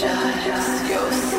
just go